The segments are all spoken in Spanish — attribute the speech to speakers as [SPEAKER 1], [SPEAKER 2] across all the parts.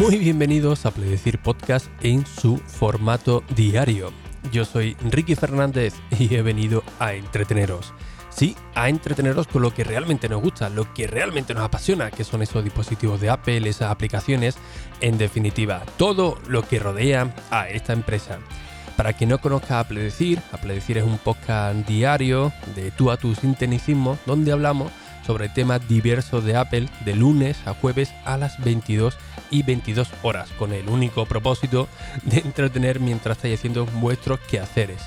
[SPEAKER 1] Muy bienvenidos a Pledecir Podcast en su formato diario. Yo soy Ricky Fernández y he venido a entreteneros. Sí, a entreteneros con lo que realmente nos gusta, lo que realmente nos apasiona, que son esos dispositivos de Apple, esas aplicaciones, en definitiva, todo lo que rodea a esta empresa. Para quien no conozca a Pledecir, a Pledecir es un podcast diario de tú a tu sinteticismo donde hablamos sobre temas diversos de Apple de lunes a jueves a las 22 y 22 horas, con el único propósito de entretener mientras estáis haciendo vuestros quehaceres.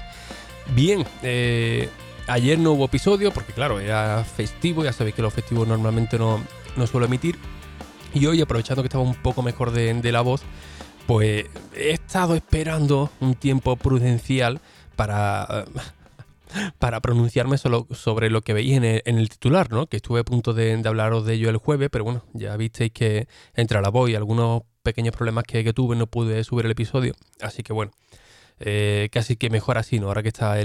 [SPEAKER 1] Bien, eh, ayer no hubo episodio porque claro, era festivo, ya sabéis que los festivos normalmente no, no suelo emitir. Y hoy, aprovechando que estaba un poco mejor de, de la voz, pues he estado esperando un tiempo prudencial para para pronunciarme solo sobre lo que veis en el, titular, ¿no? Que estuve a punto de, hablaros de ello el jueves, pero bueno, ya visteis que entre la voz y algunos pequeños problemas que, tuve no pude subir el episodio. Así que bueno, eh, casi que mejor así, ¿no? Ahora que está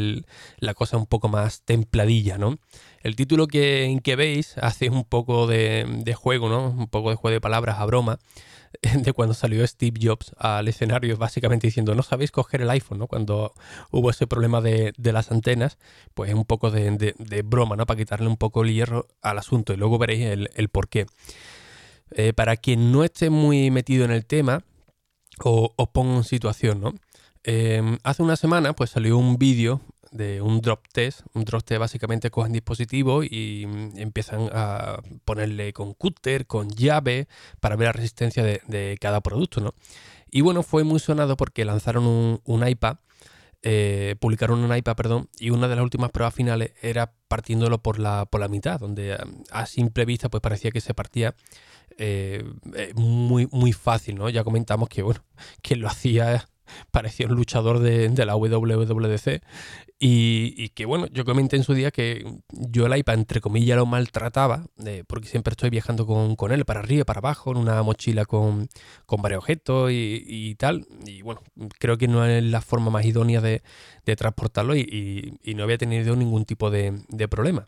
[SPEAKER 1] la cosa un poco más templadilla, ¿no? El título que, que veis hace un poco de, de, juego, ¿no? Un poco de juego de palabras a broma. de cuando salió Steve Jobs al escenario, básicamente diciendo, no sabéis coger el iPhone, ¿no? Cuando hubo ese problema de, las antenas, pues es un poco de, broma, ¿no? Para quitarle un poco el hierro al asunto y luego veréis el, el. Eh, para quien no esté muy metido en el tema, os, pongo en situación, ¿no? Eh, hace una semana pues salió un vídeo de un drop test. Un drop test básicamente cogen dispositivos y mm, empiezan a ponerle con cúter, con llave, para ver la resistencia de, cada producto, ¿no? Y bueno, fue muy sonado porque lanzaron un, iPad, eh, publicaron un iPad, perdón, y una de las últimas pruebas finales era partiéndolo por la, por la mitad, donde mm, a, simple vista pues parecía que se partía eh, eh, muy, muy fácil, ¿no? Ya comentamos que, bueno, que lo hacía parecía un luchador de, la WWDC y, que bueno, yo comenté en su día que yo el iPad entre comillas lo maltrataba eh, porque siempre estoy viajando con, él para arriba, para abajo, en una mochila con, varios objetos y, tal y bueno, creo que no es la forma más idónea de, transportarlo y, no había tenido ningún tipo de, problema.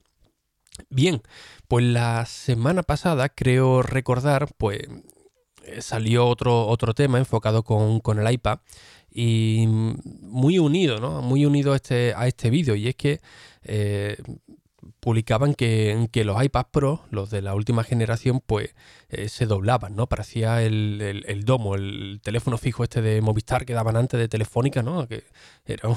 [SPEAKER 1] Bien, pues la semana pasada creo recordar, pues salió otro, otro tema enfocado con, el iPad y muy unido, ¿no? Muy unido a este, a este vídeo y es que eh, publicaban que, que, los iPad Pro, los de la última generación, pues eh, se doblaban, ¿no? Parecía el, el, domo, el teléfono fijo este de Movistar que daban antes de Telefónica, ¿no? Que era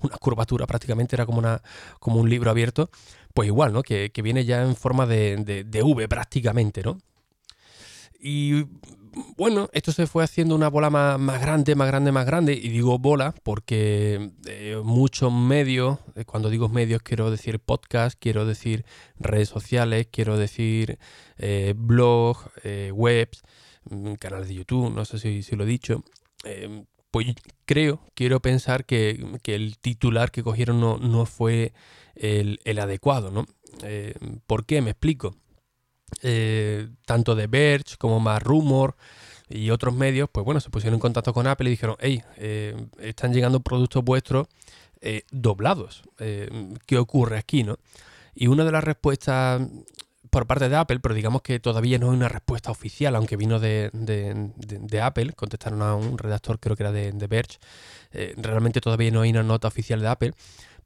[SPEAKER 1] una curvatura prácticamente, era como, una, como un libro abierto. Pues igual, ¿no? Que, viene ya en forma de, de, de V prácticamente, ¿no? Y bueno, esto se fue haciendo una bola más, grande, más grande, más grande. Y digo bola porque eh, muchos medios, eh, cuando digo medios quiero decir podcast, quiero decir redes sociales, quiero decir eh, blogs, webs, mm, canales de YouTube, no sé si, lo he dicho. pues creo, quiero pensar que, el titular que cogieron no, fue el, el adecuado, ¿no? ¿Por qué? Me explico. Eh, tanto de Verge como más Rumor y otros medios, pues bueno, se pusieron en contacto con Apple y dijeron, hey, eh, están llegando productos vuestros eh, doblados. ¿Qué ocurre aquí, no? Y una de las respuestas por parte de Apple, pero digamos que todavía no hay una respuesta oficial, aunque vino de, Apple, contestaron a un redactor, creo que era de, Verge, realmente todavía no hay una nota oficial de Apple,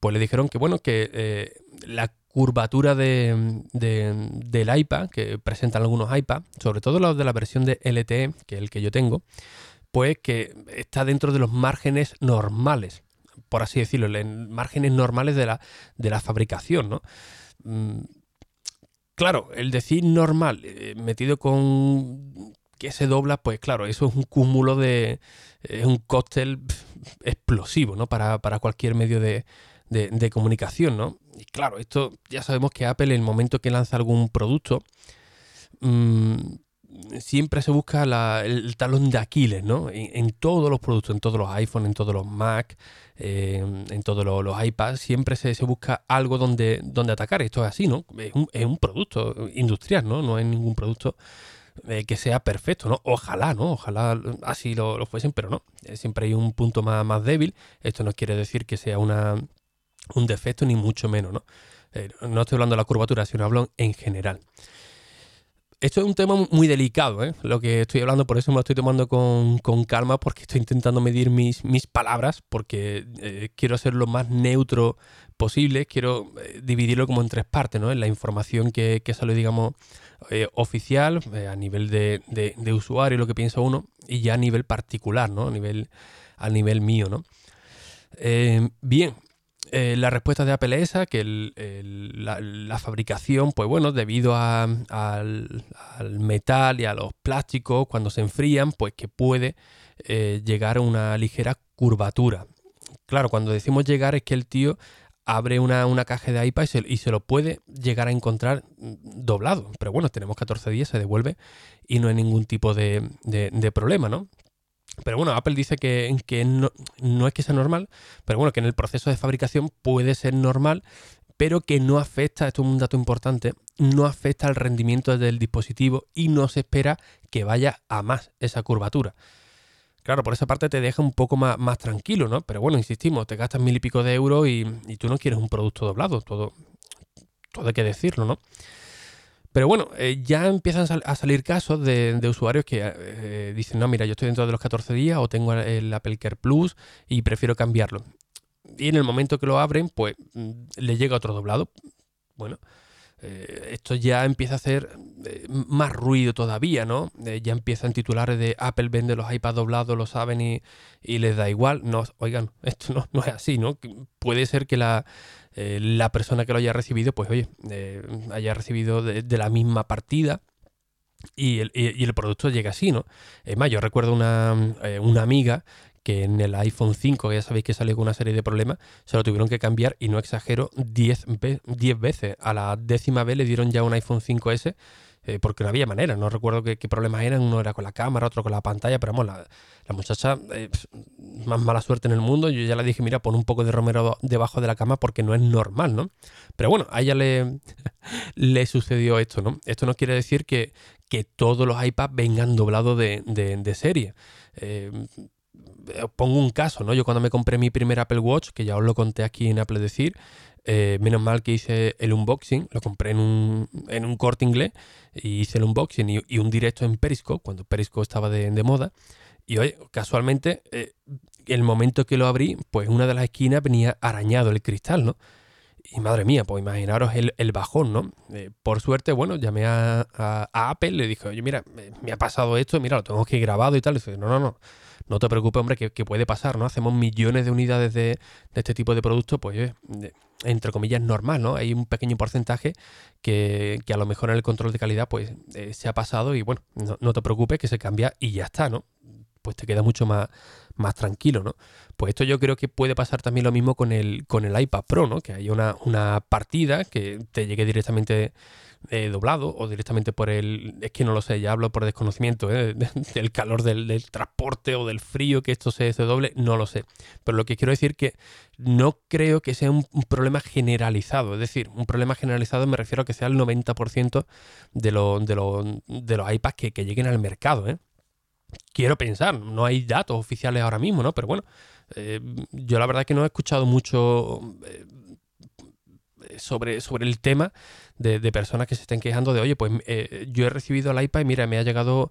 [SPEAKER 1] pues le dijeron que bueno, que la curvatura de, del iPad que presentan algunos iPads, sobre todo los de la versión de LTE, que es el que yo tengo, pues que está dentro de los márgenes normales, por así decirlo, en márgenes normales de la, de la fabricación, ¿no? Mm, claro, el decir normal eh, metido con que se dobla, pues claro, eso es un cúmulo de... es un cóctel explosivo, ¿no? Para, para cualquier medio de, de, comunicación, ¿no? Y claro, esto ya sabemos que Apple en el momento que lanza algún producto, mm, siempre se busca el talón de Aquiles, ¿no? En, todos los productos, en todos los iPhones, en todos los Mac, eh, en todos los, iPads, siempre se, busca algo donde, donde atacar. Esto es así, ¿no? Es un, producto industrial, ¿no? No es ningún producto eh, que sea perfecto, ¿no? Ojalá, ¿no? Ojalá así lo, fuesen, pero no. Eh, siempre hay un punto más, más débil. Esto no quiere decir que sea una un defecto ni mucho menos, ¿no? Eh, no estoy hablando de la curvatura, sino hablo en general. esto es un tema muy delicado, ¿eh? lo que estoy hablando, por eso me lo estoy tomando con, calma, porque estoy intentando medir mis, mis palabras, porque eh, quiero ser lo más neutro posible, quiero eh, dividirlo como en tres partes, ¿no? En la información que, sale, digamos, oficial, a nivel de, de, usuario, lo que piensa uno, y ya a nivel particular, ¿no? A nivel, a nivel mío, ¿no? bien, eh, la respuesta de Apple es esa, que la, fabricación, pues bueno, debido al, metal y a los plásticos, cuando se enfrían, pues que puede eh, llegar a una ligera curvatura. Claro, cuando decimos llegar es que el tío abre una, caja de iPad y se, lo puede llegar a encontrar doblado. Pero bueno, tenemos 14 días, se devuelve y no hay ningún tipo de, de problema, ¿no? Pero bueno, Apple dice que, no, es que sea normal, pero bueno, que en el proceso de fabricación puede ser normal, pero que no afecta, esto es un dato importante, no afecta al rendimiento del dispositivo y no se espera que vaya a más esa curvatura. Claro, por esa parte te deja un poco más, más tranquilo, ¿no? Pero bueno, insistimos, te gastas mil y pico de euros y, y tú no quieres un producto doblado, todo, todo hay que decirlo, ¿no? Pero bueno, eh, ya empiezan a salir casos de, usuarios que eh, dicen, no, mira, yo estoy dentro de los 14 días o tengo el Apple Care Plus y prefiero cambiarlo. Y en el momento que lo abren, pues mm, le llega otro doblado. Bueno, eh, esto ya empieza a hacer más ruido todavía, ¿no? ya empiezan titulares de Apple vende los iPads doblados, lo saben y, les da igual. No, oigan, esto no, no es así, ¿no? Puede ser que la, eh, la persona que lo haya recibido, pues oye, eh, haya recibido de, la misma partida. Y el, y el, producto llega así, ¿no? Es más, yo recuerdo una, eh, una amiga que en el iPhone 5, que ya sabéis que salió con una serie de problemas, se lo tuvieron que cambiar y no exagero 10 veces. A la décima vez le dieron ya un iPhone 5S eh, porque no había manera, no recuerdo qué, problemas eran, uno era con la cámara, otro con la pantalla, pero vamos, la, muchacha, eh, más mala suerte en el mundo, yo ya le dije, mira, pon un poco de romero debajo de la cama porque no es normal, ¿no? Pero bueno, a ella le, le sucedió esto, ¿no? Esto no quiere decir que, que todos los iPads vengan doblados de, serie. Eh, pongo un caso, ¿no? Yo cuando me compré mi primer Apple Watch, que ya os lo conté aquí en Apple Decir, eh, menos mal que hice el unboxing, lo compré en un, en un corte inglés y hice el unboxing y, un directo en Periscope, cuando Periscope estaba de, moda. Y oye, casualmente, eh, el momento que lo abrí, pues una de las esquinas venía arañado el cristal, ¿no? Y madre mía, pues imaginaros el, el bajón, ¿no? Eh, por suerte, bueno, llamé a, a, Apple, le dije, oye, mira, me, ha pasado esto, mira, lo tengo que grabado y tal. Y dice, no, no, no, no te preocupes, hombre, que, puede pasar, ¿no? Hacemos millones de unidades de, este tipo de productos, pues entre comillas normal, ¿no? Hay un pequeño porcentaje que, a lo mejor en el control de calidad pues eh, se ha pasado y bueno, no, te preocupes que se cambia y ya está, ¿no? Pues te queda mucho más, más tranquilo, ¿no? Pues esto yo creo que puede pasar también lo mismo con el, con el iPad Pro, ¿no? Que hay una, una partida que te llegue directamente eh, doblado o directamente por el... Es que no lo sé, ya hablo por desconocimiento, ¿eh? del calor del, transporte o del frío que esto se, se, doble, no lo sé. Pero lo que quiero decir que no creo que sea un, problema generalizado. Es decir, un problema generalizado me refiero a que sea el 90% de, de, de los iPads que, que, lleguen al mercado. ¿eh? Quiero pensar, no hay datos oficiales ahora mismo, ¿no? Pero bueno, yo la verdad es que no he escuchado mucho sobre, sobre el tema de, personas que se estén quejando de, oye, pues eh, yo he recibido el iPad y mira, me ha llegado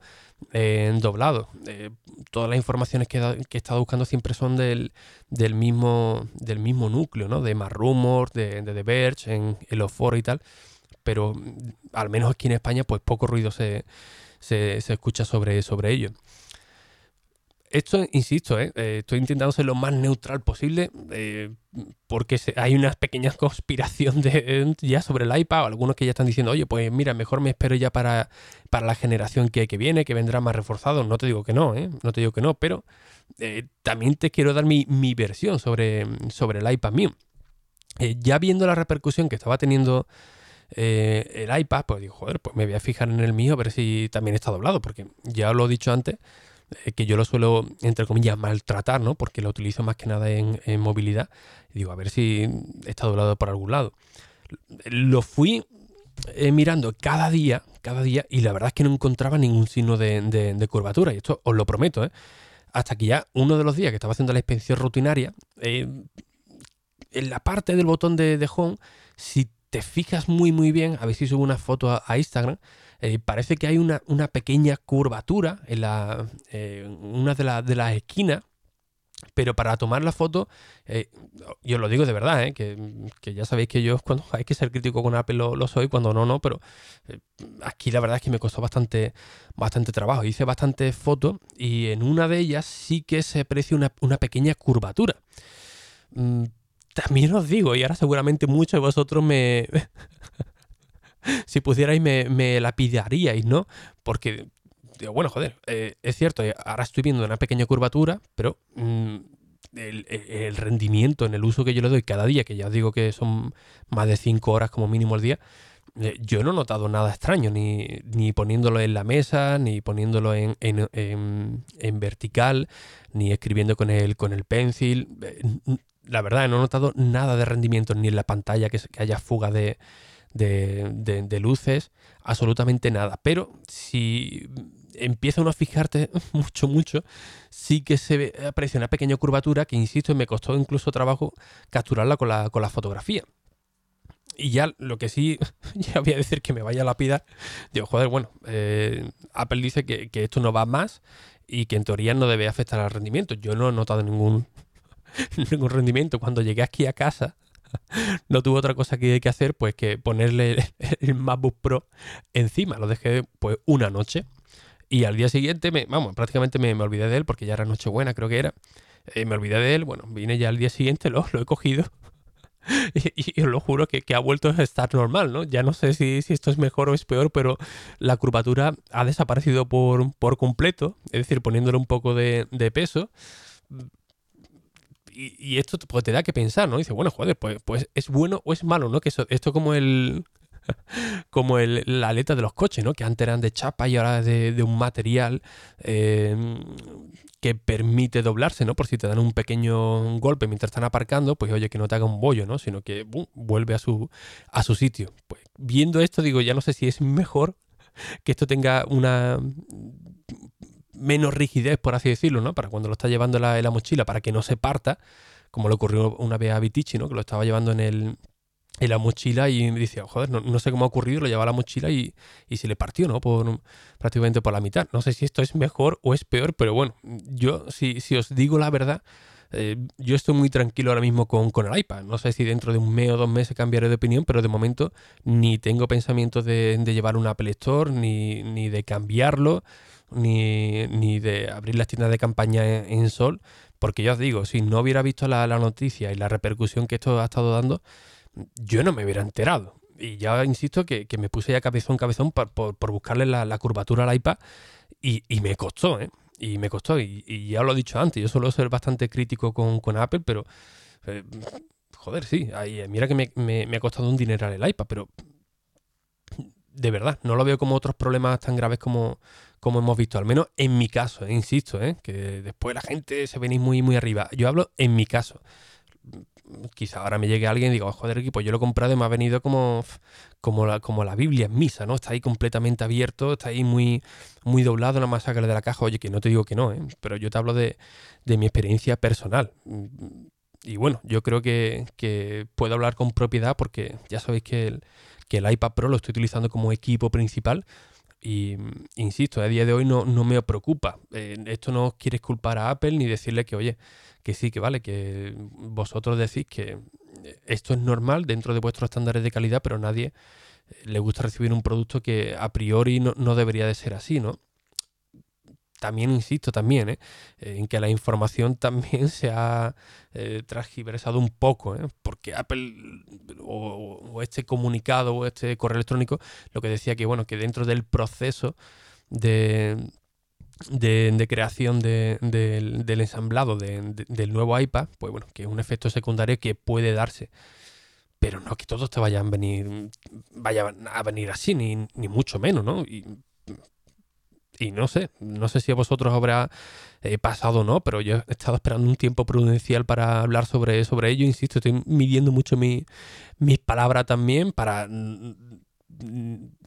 [SPEAKER 1] en doblado. Eh, todas las informaciones que, he estado buscando siempre son del, del, mismo, del mismo núcleo, ¿no? De más Rumors, de, de The Verge, en, los foros y tal. Pero al menos aquí en España, pues poco ruido se, se, se escucha sobre, sobre ello. Esto, insisto, ¿eh? Eh, estoy intentando ser lo más neutral posible eh, porque hay una pequeña conspiración de, ya sobre el iPad, algunos que ya están diciendo, oye, pues mira, mejor me espero ya para, para la generación que, que, viene, que vendrá más reforzado. No te digo que no, no te digo que no, pero también te quiero dar mi, versión sobre, sobre el iPad mío. ya viendo la repercusión que estaba teniendo el iPad, pues digo, joder, pues me voy a fijar en el mío a ver si también está doblado, porque ya lo he dicho antes eh, que yo lo suelo, entre comillas, maltratar, ¿no? Porque lo utilizo más que nada en, movilidad. Y digo, a ver si está doblado por algún lado. Lo fui eh, mirando cada día, cada día, y la verdad es que no encontraba ningún signo de, curvatura. Y esto os lo prometo, ¿eh? Hasta que ya uno de los días que estaba haciendo la inspección rutinaria, eh, en la parte del botón de, home, si te fijas muy muy bien, a ver si subo una foto a, Instagram, eh, parece que hay una, una, pequeña curvatura en la, una de, de las esquinas pero para tomar la foto, eh, yo lo digo de verdad, ¿eh? que, ya sabéis que yo cuando hay que ser crítico con Apple lo, soy, cuando no, no, pero eh, aquí la verdad es que me costó bastante, bastante trabajo. Hice bastantes fotos y en una de ellas sí que se aprecia una, pequeña curvatura. También os digo, y ahora seguramente muchos de vosotros me... si pudierais me, me lapidaríais, ¿no? Porque bueno, joder, eh, es cierto, eh, ahora estoy viendo una pequeña curvatura, pero mm, el, rendimiento en el uso que yo le doy cada día, que ya os digo que son más de 5 horas como mínimo al día, eh, yo no he notado nada extraño, ni, poniéndolo en la mesa, ni poniéndolo en, vertical, ni escribiendo con el, con el pencil. La verdad, no he notado nada de rendimiento, ni en la pantalla que, haya fuga de, de, luces, absolutamente nada. Pero si empieza uno a fijarte mucho, mucho, sí que se aprecia una pequeña curvatura que, insisto, me costó incluso trabajo capturarla con la, con la fotografía. Y ya lo que sí, ya voy a decir que me vaya a lapidar, digo, joder, bueno, eh, Apple dice que, que, esto no va más y que en teoría no debe afectar al rendimiento. Yo no he notado ningún, ningún rendimiento. Cuando llegué aquí a casa, no tuve otra cosa que, que hacer pues que ponerle el MacBook Pro encima. Lo dejé pues una noche y al día siguiente, me, vamos, prácticamente me, olvidé de él porque ya era Nochebuena, creo que era. Eh, me olvidé de él, bueno, vine ya al día siguiente, lo, lo he cogido. y, os lo juro que, ha vuelto a estar normal, ¿no? Ya no sé si, esto es mejor o es peor, pero la curvatura ha desaparecido por, por completo, es decir, poniéndole un poco de, peso. Y, esto pues, te da que pensar, ¿no? dice, bueno, joder, pues, pues es bueno o es malo, ¿no? Que esto como el, como el, la aleta de los coches, ¿no? Que antes eran de chapa y ahora de, de un material eh, que permite doblarse, ¿no? Por si te dan un pequeño golpe mientras están aparcando, pues oye, que no te haga un bollo, ¿no? Sino que vuelve a su, a su sitio. Pues viendo esto, digo, ya no sé si es mejor que esto tenga una menos rigidez, por así decirlo, ¿no? Para cuando lo está llevando en la, la mochila, para que no se parta, como le ocurrió una vez a Vitici, ¿no? Que lo estaba llevando en el, en la mochila y me dice, joder, no, sé cómo ha ocurrido, lo llevaba a la mochila y, se le partió, ¿no? Prácticamente por la mitad. No sé si esto es mejor o es peor, pero bueno, yo, si, si os digo la verdad, eh, yo estoy muy tranquilo ahora mismo con, con, el iPad. No sé si dentro de un mes o dos meses cambiaré de opinión, pero de momento ni tengo pensamientos de, llevar un Apple Store, ni, ni de cambiarlo, ni, ni, de abrir las tiendas de campaña en, Sol, porque ya os digo, si no hubiera visto la, la noticia y la repercusión que esto ha estado dando, yo no me hubiera enterado. Y ya insisto que, me puse ya cabezón, cabezón por, por, buscarle la, curvatura al iPad y, me costó, ¿eh? Y me costó. Y, ya lo he dicho antes, yo suelo ser bastante crítico con, Apple, pero... Eh, joder, sí, mira que me, ha costado un dineral el iPad, pero de verdad, no lo veo como otros problemas tan graves como, como hemos visto, al menos en mi caso, eh, insisto, ¿eh? que después la gente se venís muy, muy arriba. Yo hablo en mi caso quizá ahora me llegue alguien y diga, oh, joder, pues yo lo he comprado y me ha venido como, como, la, como la Biblia en misa, ¿no? Está ahí completamente abierto, está ahí muy, muy doblado, nada más sacarle de la caja. Oye, que no te digo que no, ¿eh? pero yo te hablo de, mi experiencia personal. Y bueno, yo creo que, puedo hablar con propiedad porque ya sabéis que el, que el iPad Pro lo estoy utilizando como equipo principal. Y insisto, a día de hoy no, no me preocupa. Eh, esto no quiere culpar a Apple ni decirle que, oye, que sí, que vale, que vosotros decís que esto es normal dentro de vuestros estándares de calidad, pero a nadie le gusta recibir un producto que a priori no, debería de ser así, ¿no? También insisto también ¿eh? en que la información también se ha eh, transgiversado un poco, ¿eh? porque Apple o, este comunicado o este correo electrónico lo que decía que bueno que dentro del proceso de, de, creación del ensamblado del nuevo iPad, pues bueno, que es un efecto secundario que puede darse. Pero no que todos te vayan a venir, a venir así, ni, mucho menos, ¿no? No sé, no sé si a vosotros habrá eh, pasado o no, pero yo he estado esperando un tiempo prudencial para hablar sobre, sobre ello. Insisto, estoy midiendo mucho mi, mis palabras también para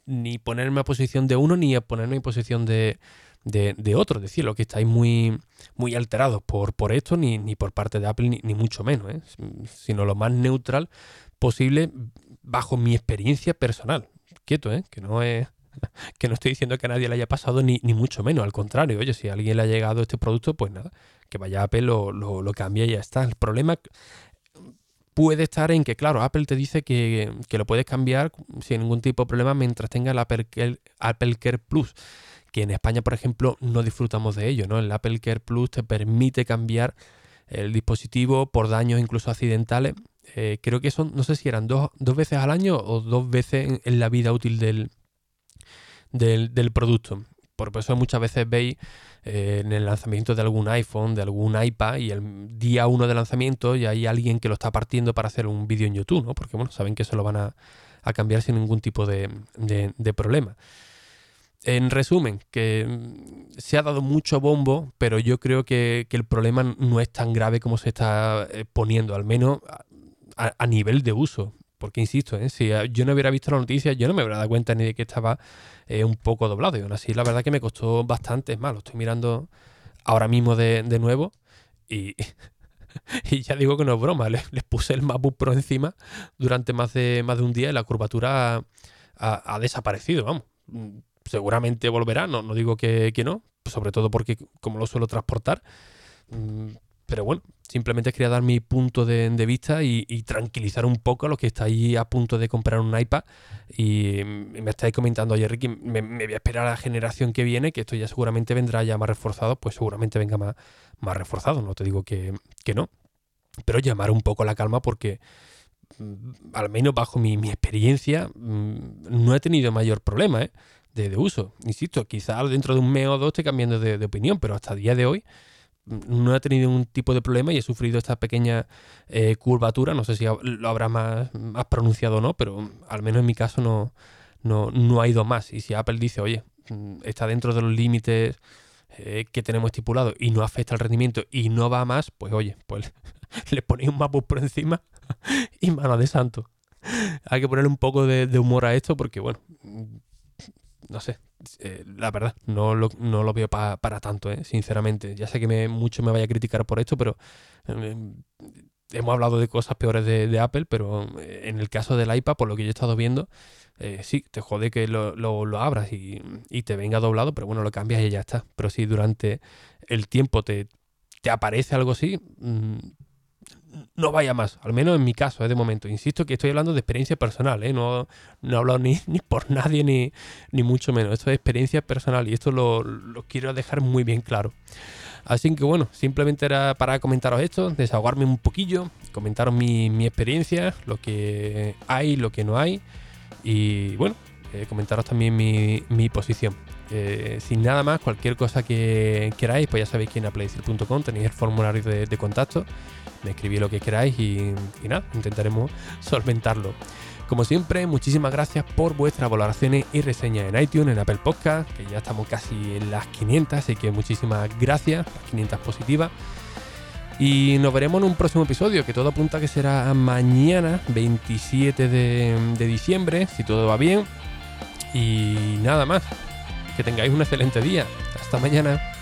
[SPEAKER 1] ni ponerme a posición de uno ni a ponerme en posición de, de, de otro. Es decir, lo que estáis muy, muy alterados por, por esto, ni, ni por parte de Apple, ni, mucho menos, ¿eh? sino lo más neutral posible bajo mi experiencia personal. Quieto, ¿eh? que no es que no estoy diciendo que a nadie le haya pasado ni, ni, mucho menos, al contrario, oye, si a alguien le ha llegado este producto, pues nada, que vaya a Apple, lo, lo, cambie y ya está. El problema puede estar en que, claro, Apple te dice que, que, lo puedes cambiar sin ningún tipo de problema mientras tenga el Apple Care, Apple Care Plus, que en España, por ejemplo, no disfrutamos de ello, ¿no? El Apple Care Plus te permite cambiar el dispositivo por daños incluso accidentales. Eh, creo que son, no sé si eran dos, dos, veces al año o dos veces en la vida útil del, del, del producto. Por eso muchas veces veis eh, en el lanzamiento de algún iPhone, de algún iPad, y el día uno de lanzamiento ya hay alguien que lo está partiendo para hacer un vídeo en YouTube, ¿no? Porque bueno, saben que eso lo van a, a cambiar sin ningún tipo de, de, problema. En resumen, que mm, se ha dado mucho bombo, pero yo creo que, que el problema no es tan grave como se está eh, poniendo, al menos a nivel de uso. Porque insisto, ¿eh? si yo no hubiera visto la noticia, yo no me hubiera dado cuenta ni de que estaba eh, un poco doblado. Y aún así, la verdad que me costó bastante. Es más, lo estoy mirando ahora mismo de, nuevo y, ya digo que no es broma. Les, puse el MacBook Pro encima durante más de, más de un día y la curvatura ha, ha, desaparecido. Vamos, seguramente volverá, no, no digo que, que no, sobre todo porque como lo suelo transportar. Mm, pero bueno, simplemente quería dar mi punto de, vista y, tranquilizar un poco a los que estáis a punto de comprar un iPad y, y me estáis comentando, oye Ricky, me, voy a esperar a la generación que viene, que esto ya seguramente vendrá ya más reforzado, pues seguramente venga más, más reforzado, no te digo que, que no, pero llamar un poco la calma porque mm, al menos bajo mi, experiencia mm, no he tenido mayor problema ¿eh? de, de, uso. Insisto, quizás dentro de un mes o dos esté cambiando de, de opinión, pero hasta el día de hoy no he tenido ningún tipo de problema y he sufrido esta pequeña eh, curvatura. No sé si lo habrá más, más, pronunciado o no, pero al menos en mi caso no, no, no, ha ido más. Y si Apple dice, oye, mm, está dentro de los límites eh, que tenemos estipulados y no afecta el rendimiento y no va más, pues oye, pues le ponéis un MacBook por encima y mano de santo. Hay que ponerle un poco de humor a esto porque, bueno, no sé, eh, la verdad, no lo, no lo veo pa, para tanto, eh, sinceramente. Ya sé que mucho me vaya a criticar por esto, pero eh, hemos hablado de cosas peores de, Apple, pero eh, en el caso del iPad, por lo que yo he estado viendo, sí, te jode que lo, lo, lo abras y, y, te venga doblado, pero bueno, lo cambias y ya está. Pero si durante el tiempo te, te aparece algo así, mmm, no vaya más, al menos en mi caso, ¿eh? de momento. Insisto que estoy hablando de experiencia personal, ¿eh? no, no he hablado ni, por nadie ni, ni, mucho menos. Esto es experiencia personal y esto lo, lo, quiero dejar muy bien claro. Así que bueno, simplemente era para comentaros esto, desahogarme un poquillo, comentaros mi, mi experiencia, lo que hay, lo que no hay y bueno, eh, comentaros también mi, mi posición. Sin nada más, cualquier cosa que queráis, pues ya sabéis que en aplaycir.com tenéis el formulario de, de contacto me escribí lo que queráis y, nada, intentaremos solventarlo. Como siempre, muchísimas gracias por vuestras valoraciones y reseñas en iTunes, en Apple Podcast, que ya estamos casi en las 500, así que muchísimas gracias, las 500 positivas. Y nos veremos en un próximo episodio, que todo apunta que será mañana, 27 de, de diciembre, si todo va bien. Y nada más, que tengáis un excelente día. Hasta mañana.